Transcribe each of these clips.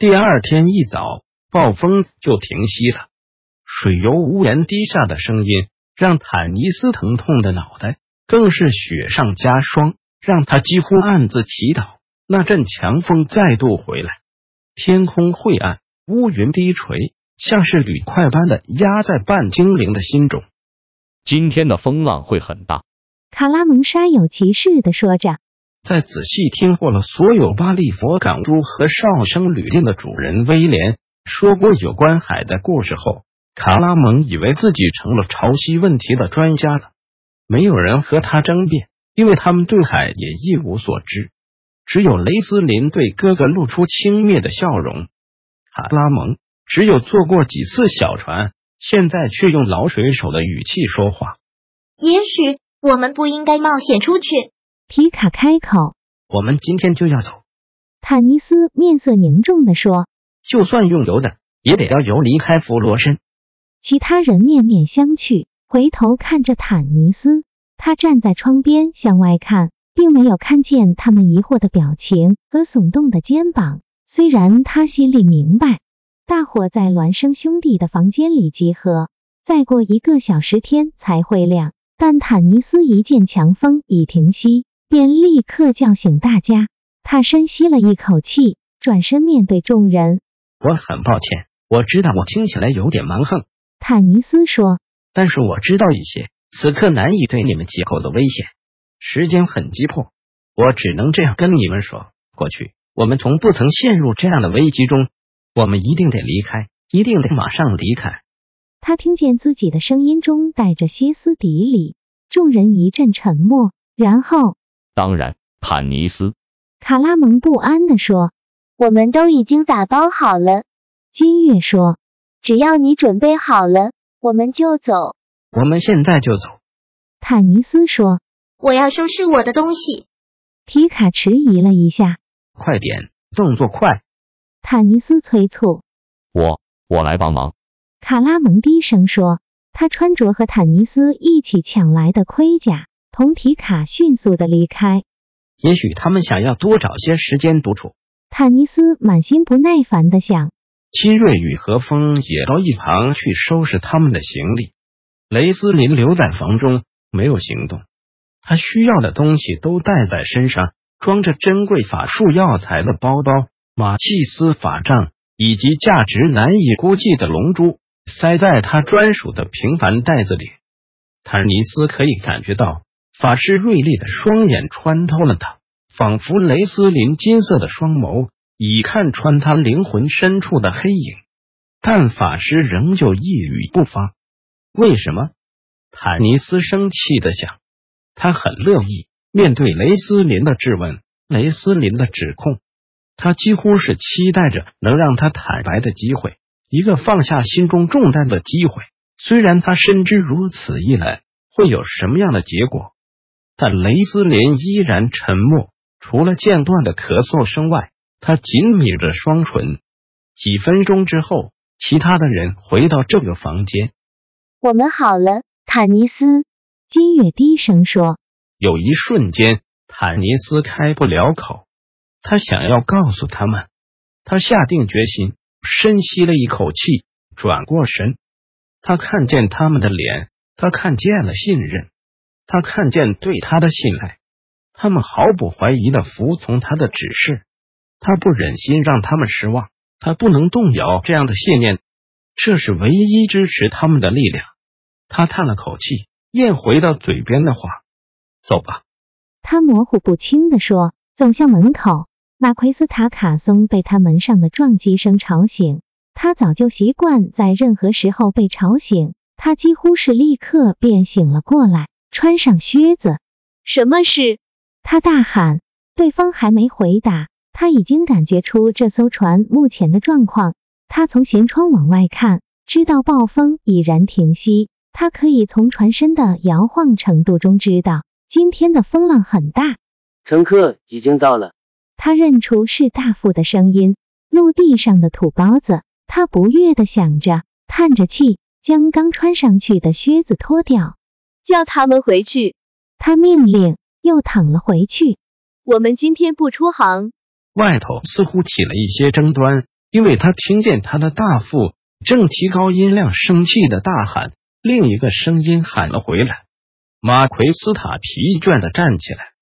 第二天一早，暴风就停息了。水由屋檐滴下的声音，让坦尼斯疼痛的脑袋更是雪上加霜，让他几乎暗自祈祷那阵强风再度回来。天空晦暗，乌云低垂，像是铝块般的压在半精灵的心中。今天的风浪会很大，卡拉蒙煞有其事的说着。在仔细听过了所有巴利佛港珠和哨声旅店的主人威廉说过有关海的故事后，卡拉蒙以为自己成了潮汐问题的专家了。没有人和他争辩，因为他们对海也一无所知。只有雷斯林对哥哥露出轻蔑的笑容。卡拉蒙只有坐过几次小船，现在却用老水手的语气说话。也许我们不应该冒险出去。皮卡开口：“我们今天就要走。”坦尼斯面色凝重的说：“就算用油的，也得要油离开弗罗申。”其他人面面相觑，回头看着坦尼斯。他站在窗边向外看，并没有看见他们疑惑的表情和耸动的肩膀。虽然他心里明白，大伙在孪生兄弟的房间里集合，再过一个小时天才会亮，但坦尼斯一见强风已停息。便立刻叫醒大家。他深吸了一口气，转身面对众人：“我很抱歉，我知道我听起来有点蛮横。”坦尼斯说：“但是我知道一些此刻难以对你们解构的危险。时间很急迫，我只能这样跟你们说：过去我们从不曾陷入这样的危机中。我们一定得离开，一定得马上离开。”他听见自己的声音中带着歇斯底里，众人一阵沉默，然后。当然，坦尼斯。卡拉蒙不安地说：“我们都已经打包好了。”金月说：“只要你准备好了，我们就走。”我们现在就走。坦尼斯说：“我要收拾我的东西。”皮卡迟疑了一下：“快点，动作快！”坦尼斯催促：“我，我来帮忙。”卡拉蒙低声说：“他穿着和坦尼斯一起抢来的盔甲。”同提卡迅速的离开。也许他们想要多找些时间独处。坦尼斯满心不耐烦的想。希瑞与何风也到一旁去收拾他们的行李。雷斯林留在房中没有行动。他需要的东西都带在身上，装着珍贵法术药材的包包、马契斯法杖以及价值难以估计的龙珠，塞在他专属的平凡袋子里。坦尼斯可以感觉到。法师锐利的双眼穿透了他，仿佛雷斯林金色的双眸已看穿他灵魂深处的黑影。但法师仍旧一语不发。为什么？坦尼斯生气的想。他很乐意面对雷斯林的质问，雷斯林的指控。他几乎是期待着能让他坦白的机会，一个放下心中重担的机会。虽然他深知如此一来会有什么样的结果。但雷斯林依然沉默，除了间断的咳嗽声外，他紧抿着双唇。几分钟之后，其他的人回到这个房间。我们好了，坦尼斯。金月低声说。有一瞬间，坦尼斯开不了口。他想要告诉他们，他下定决心，深吸了一口气，转过身。他看见他们的脸，他看见了信任。他看见对他的信赖，他们毫不怀疑的服从他的指示。他不忍心让他们失望，他不能动摇这样的信念，这是唯一支持他们的力量。他叹了口气，咽回到嘴边的话：“走吧。”他模糊不清的说，走向门口。马奎斯塔卡松被他门上的撞击声吵醒，他早就习惯在任何时候被吵醒，他几乎是立刻便醒了过来。穿上靴子，什么事？他大喊。对方还没回答，他已经感觉出这艘船目前的状况。他从舷窗往外看，知道暴风已然停息。他可以从船身的摇晃程度中知道，今天的风浪很大。乘客已经到了。他认出是大副的声音。陆地上的土包子，他不悦的想着，叹着气，将刚穿上去的靴子脱掉，叫他们回去。他命令，又躺了回去。我们今天不出航。外头似乎起了一些争端，因为他听见他的大副正提高音量，生气的大喊。另一个声音喊了回来。马奎斯塔疲倦的站起来。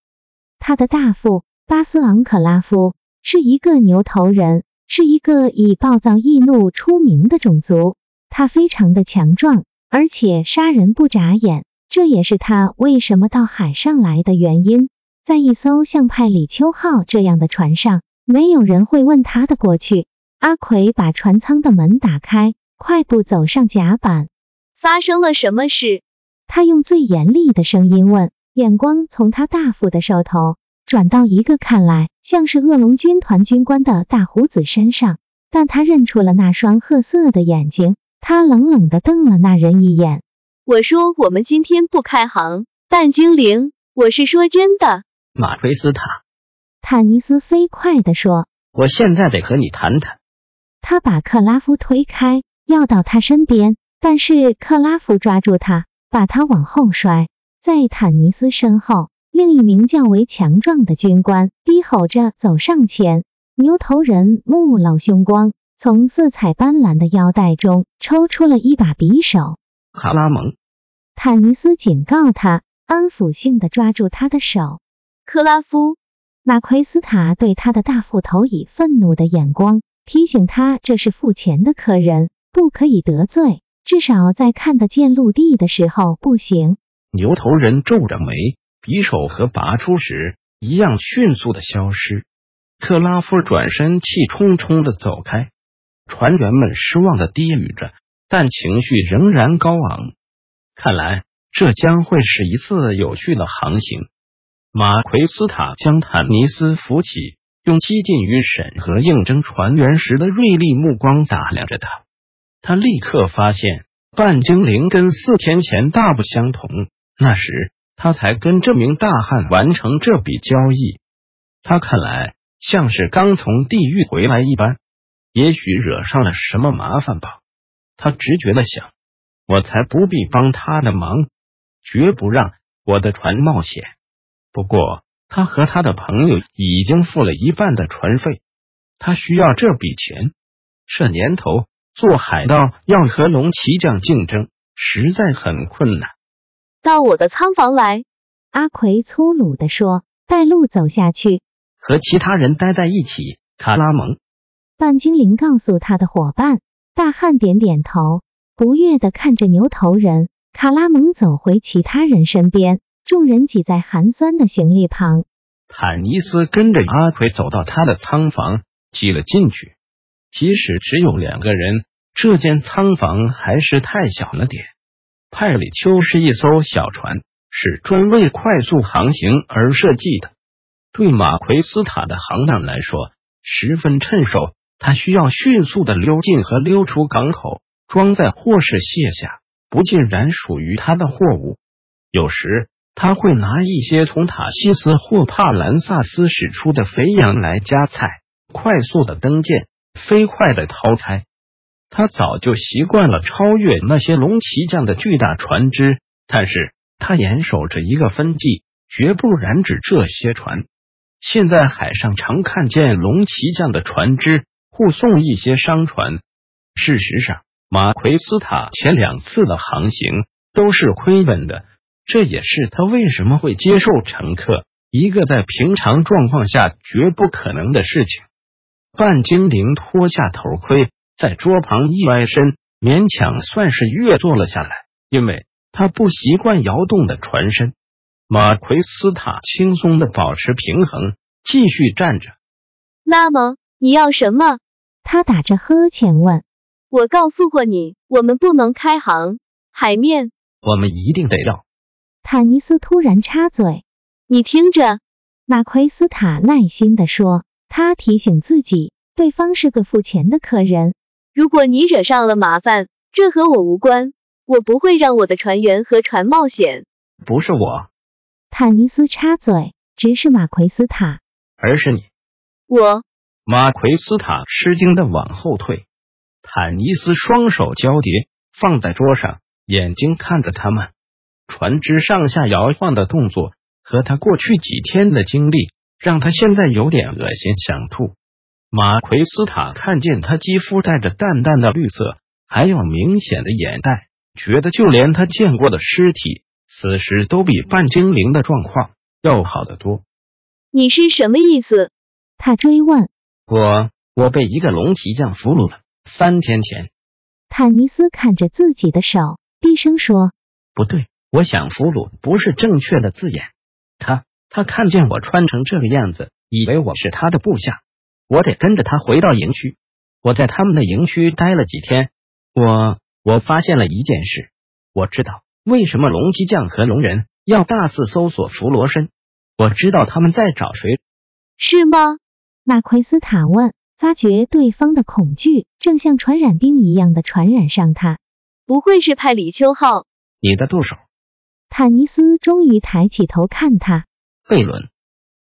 他的大副巴斯昂克拉夫是一个牛头人，是一个以暴躁易怒出名的种族。他非常的强壮，而且杀人不眨眼，这也是他为什么到海上来的原因。在一艘像派里秋号这样的船上，没有人会问他的过去。阿奎把船舱的门打开，快步走上甲板。发生了什么事？他用最严厉的声音问，眼光从他大副的手头转到一个看来像是恶龙军团军官的大胡子身上，但他认出了那双褐色的眼睛。他冷冷的瞪了那人一眼。我说我们今天不开行，半精灵，我是说真的。马奎斯塔，坦尼斯飞快地说：“我现在得和你谈谈。”他把克拉夫推开，要到他身边。但是克拉夫抓住他，把他往后摔。在坦尼斯身后，另一名较为强壮的军官低吼着走上前。牛头人目露凶光，从色彩斑斓的腰带中抽出了一把匕首。卡拉蒙，坦尼斯警告他，安抚性的抓住他的手。克拉夫，马奎斯塔对他的大斧头以愤怒的眼光，提醒他这是付钱的客人，不可以得罪。至少在看得见陆地的时候不行。牛头人皱着眉，匕首和拔出时一样迅速的消失。克拉夫转身，气冲冲的走开。船员们失望的低语着，但情绪仍然高昂。看来这将会是一次有趣的航行。马奎斯塔将坦尼斯扶起，用激进于审核应征船员时的锐利目光打量着他。他立刻发现半精灵跟四天前大不相同。那时他才跟这名大汉完成这笔交易。他看来像是刚从地狱回来一般，也许惹上了什么麻烦吧。他直觉的想：我才不必帮他的忙，绝不让我的船冒险。不过他和他的朋友已经付了一半的船费，他需要这笔钱。这年头。做海盗要和龙骑将竞争，实在很困难。到我的仓房来，阿奎粗鲁的说，带路走下去，和其他人待在一起。卡拉蒙，半精灵告诉他的伙伴。大汉点点头，不悦的看着牛头人。卡拉蒙走回其他人身边，众人挤在寒酸的行李旁。坦尼斯跟着阿奎走到他的仓房，挤了进去。即使只有两个人。这间仓房还是太小了点。派里丘是一艘小船，是专为快速航行而设计的。对马奎斯塔的行当来说，十分趁手。他需要迅速的溜进和溜出港口，装载或是卸下不尽然属于他的货物。有时他会拿一些从塔西斯或帕兰萨斯驶出的肥羊来夹菜，快速的登舰，飞快的掏开。他早就习惯了超越那些龙骑将的巨大船只，但是他严守着一个分际，绝不染指这些船。现在海上常看见龙骑将的船只护送一些商船。事实上，马奎斯塔前两次的航行都是亏本的，这也是他为什么会接受乘客一个在平常状况下绝不可能的事情。半精灵脱下头盔。在桌旁一歪身，勉强算是跃坐了下来，因为他不习惯摇动的船身。马奎斯塔轻松的保持平衡，继续站着。那么你要什么？他打着呵欠问。我告诉过你，我们不能开航。海面，我们一定得要。坦尼斯突然插嘴：“你听着。”马奎斯塔耐心的说：“他提醒自己，对方是个付钱的客人。如果你惹上了麻烦，这和我无关，我不会让我的船员和船冒险。不是我，坦尼斯插嘴，直视马奎斯塔。而是你。我马奎斯塔吃惊的往后退，坦尼斯双手交叠放在桌上，眼睛看着他们。船只上下摇晃的动作和他过去几天的经历，让他现在有点恶心，想吐。马奎斯塔看见他肌肤带着淡淡的绿色，还有明显的眼袋，觉得就连他见过的尸体，此时都比半精灵的状况要好得多。你是什么意思？他追问。我我被一个龙骑将俘虏了，三天前。坦尼斯看着自己的手，低声说：“不对，我想俘虏不是正确的字眼。他他看见我穿成这个样子，以为我是他的部下。我得跟着他回到营区。我在他们的营区待了几天，我我发现了一件事。我知道为什么龙骑将和龙人要大肆搜索弗罗申。我知道他们在找谁。是吗？马奎斯塔问，发觉对方的恐惧正像传染病一样的传染上他。不会是派里秋号？你的助手坦尼斯终于抬起头看他。贝伦，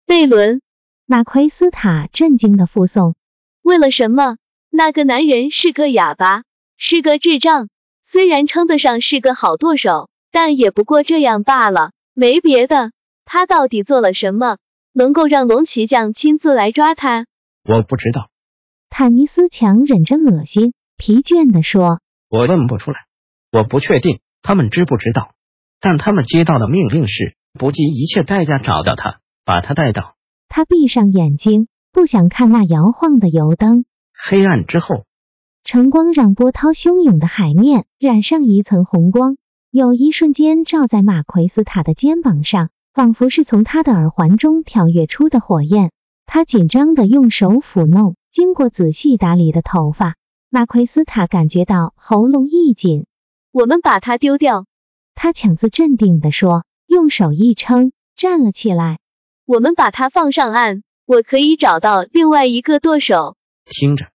贝伦。马奎斯塔震惊的附送。为了什么？那个男人是个哑巴，是个智障。虽然称得上是个好舵手，但也不过这样罢了，没别的。他到底做了什么？能够让龙骑将亲自来抓他？我不知道。坦尼斯强忍着恶心，疲倦的说：“我问不出来，我不确定他们知不知道。但他们接到的命令是不计一切代价找到他，把他带到。”他闭上眼睛，不想看那摇晃的油灯。黑暗之后，晨光让波涛汹涌的海面染上一层红光，有一瞬间照在马奎斯塔的肩膀上。仿佛是从他的耳环中跳跃出的火焰，他紧张的用手抚弄经过仔细打理的头发。马奎斯塔感觉到喉咙一紧。我们把它丢掉，他强自镇定的说，用手一撑，站了起来。我们把它放上岸，我可以找到另外一个舵手。听着，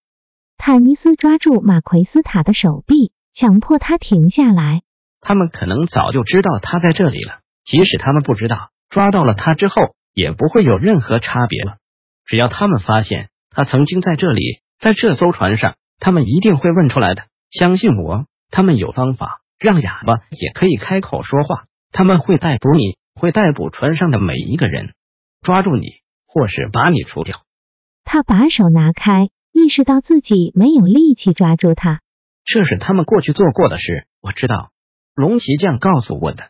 坦尼斯抓住马奎斯塔的手臂，强迫他停下来。他们可能早就知道他在这里了。即使他们不知道，抓到了他之后也不会有任何差别了。只要他们发现他曾经在这里，在这艘船上，他们一定会问出来的。相信我，他们有方法让哑巴也可以开口说话。他们会逮捕你，会逮捕船上的每一个人，抓住你，或是把你除掉。他把手拿开，意识到自己没有力气抓住他。这是他们过去做过的事。我知道，龙骑将告诉我的。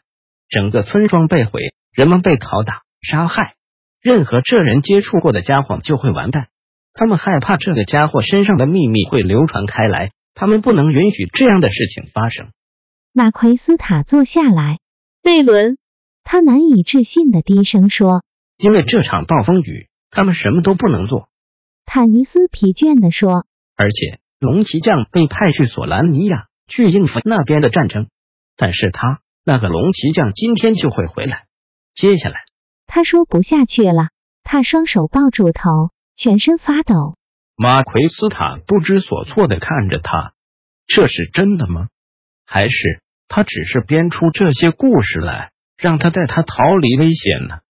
整个村庄被毁，人们被拷打、杀害，任何这人接触过的家伙就会完蛋。他们害怕这个家伙身上的秘密会流传开来，他们不能允许这样的事情发生。马奎斯塔坐下来，贝伦，他难以置信的低声说：“因为这场暴风雨，他们什么都不能做。”坦尼斯疲倦的说：“而且龙骑将被派去索兰尼亚去应付那边的战争，但是他。”那个龙骑将今天就会回来。接下来，他说不下去了，他双手抱住头，全身发抖。马奎斯塔不知所措的看着他，这是真的吗？还是他只是编出这些故事来，让他带他逃离危险呢？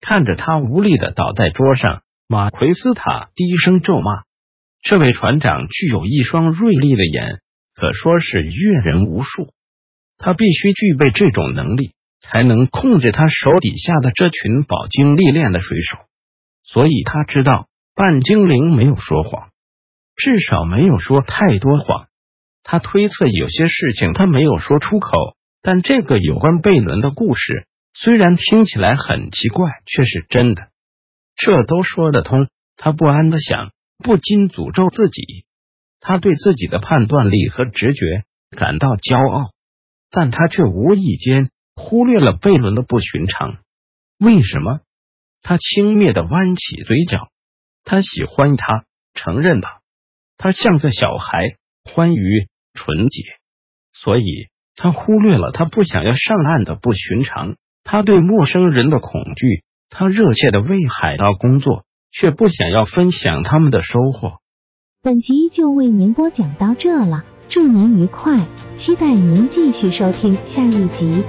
看着他无力的倒在桌上，马奎斯塔低声咒骂：“这位船长具有一双锐利的眼，可说是阅人无数。”他必须具备这种能力，才能控制他手底下的这群饱经历练的水手。所以他知道半精灵没有说谎，至少没有说太多谎。他推测有些事情他没有说出口，但这个有关贝伦的故事虽然听起来很奇怪，却是真的。这都说得通。他不安的想，不禁诅咒自己。他对自己的判断力和直觉感到骄傲。但他却无意间忽略了贝伦的不寻常。为什么？他轻蔑的弯起嘴角。他喜欢他，承认吧。他像个小孩，欢愉纯洁。所以他忽略了他不想要上岸的不寻常。他对陌生人的恐惧。他热切的为海盗工作，却不想要分享他们的收获。本集就为您播讲到这了，祝您愉快，期待您继续收听下一集。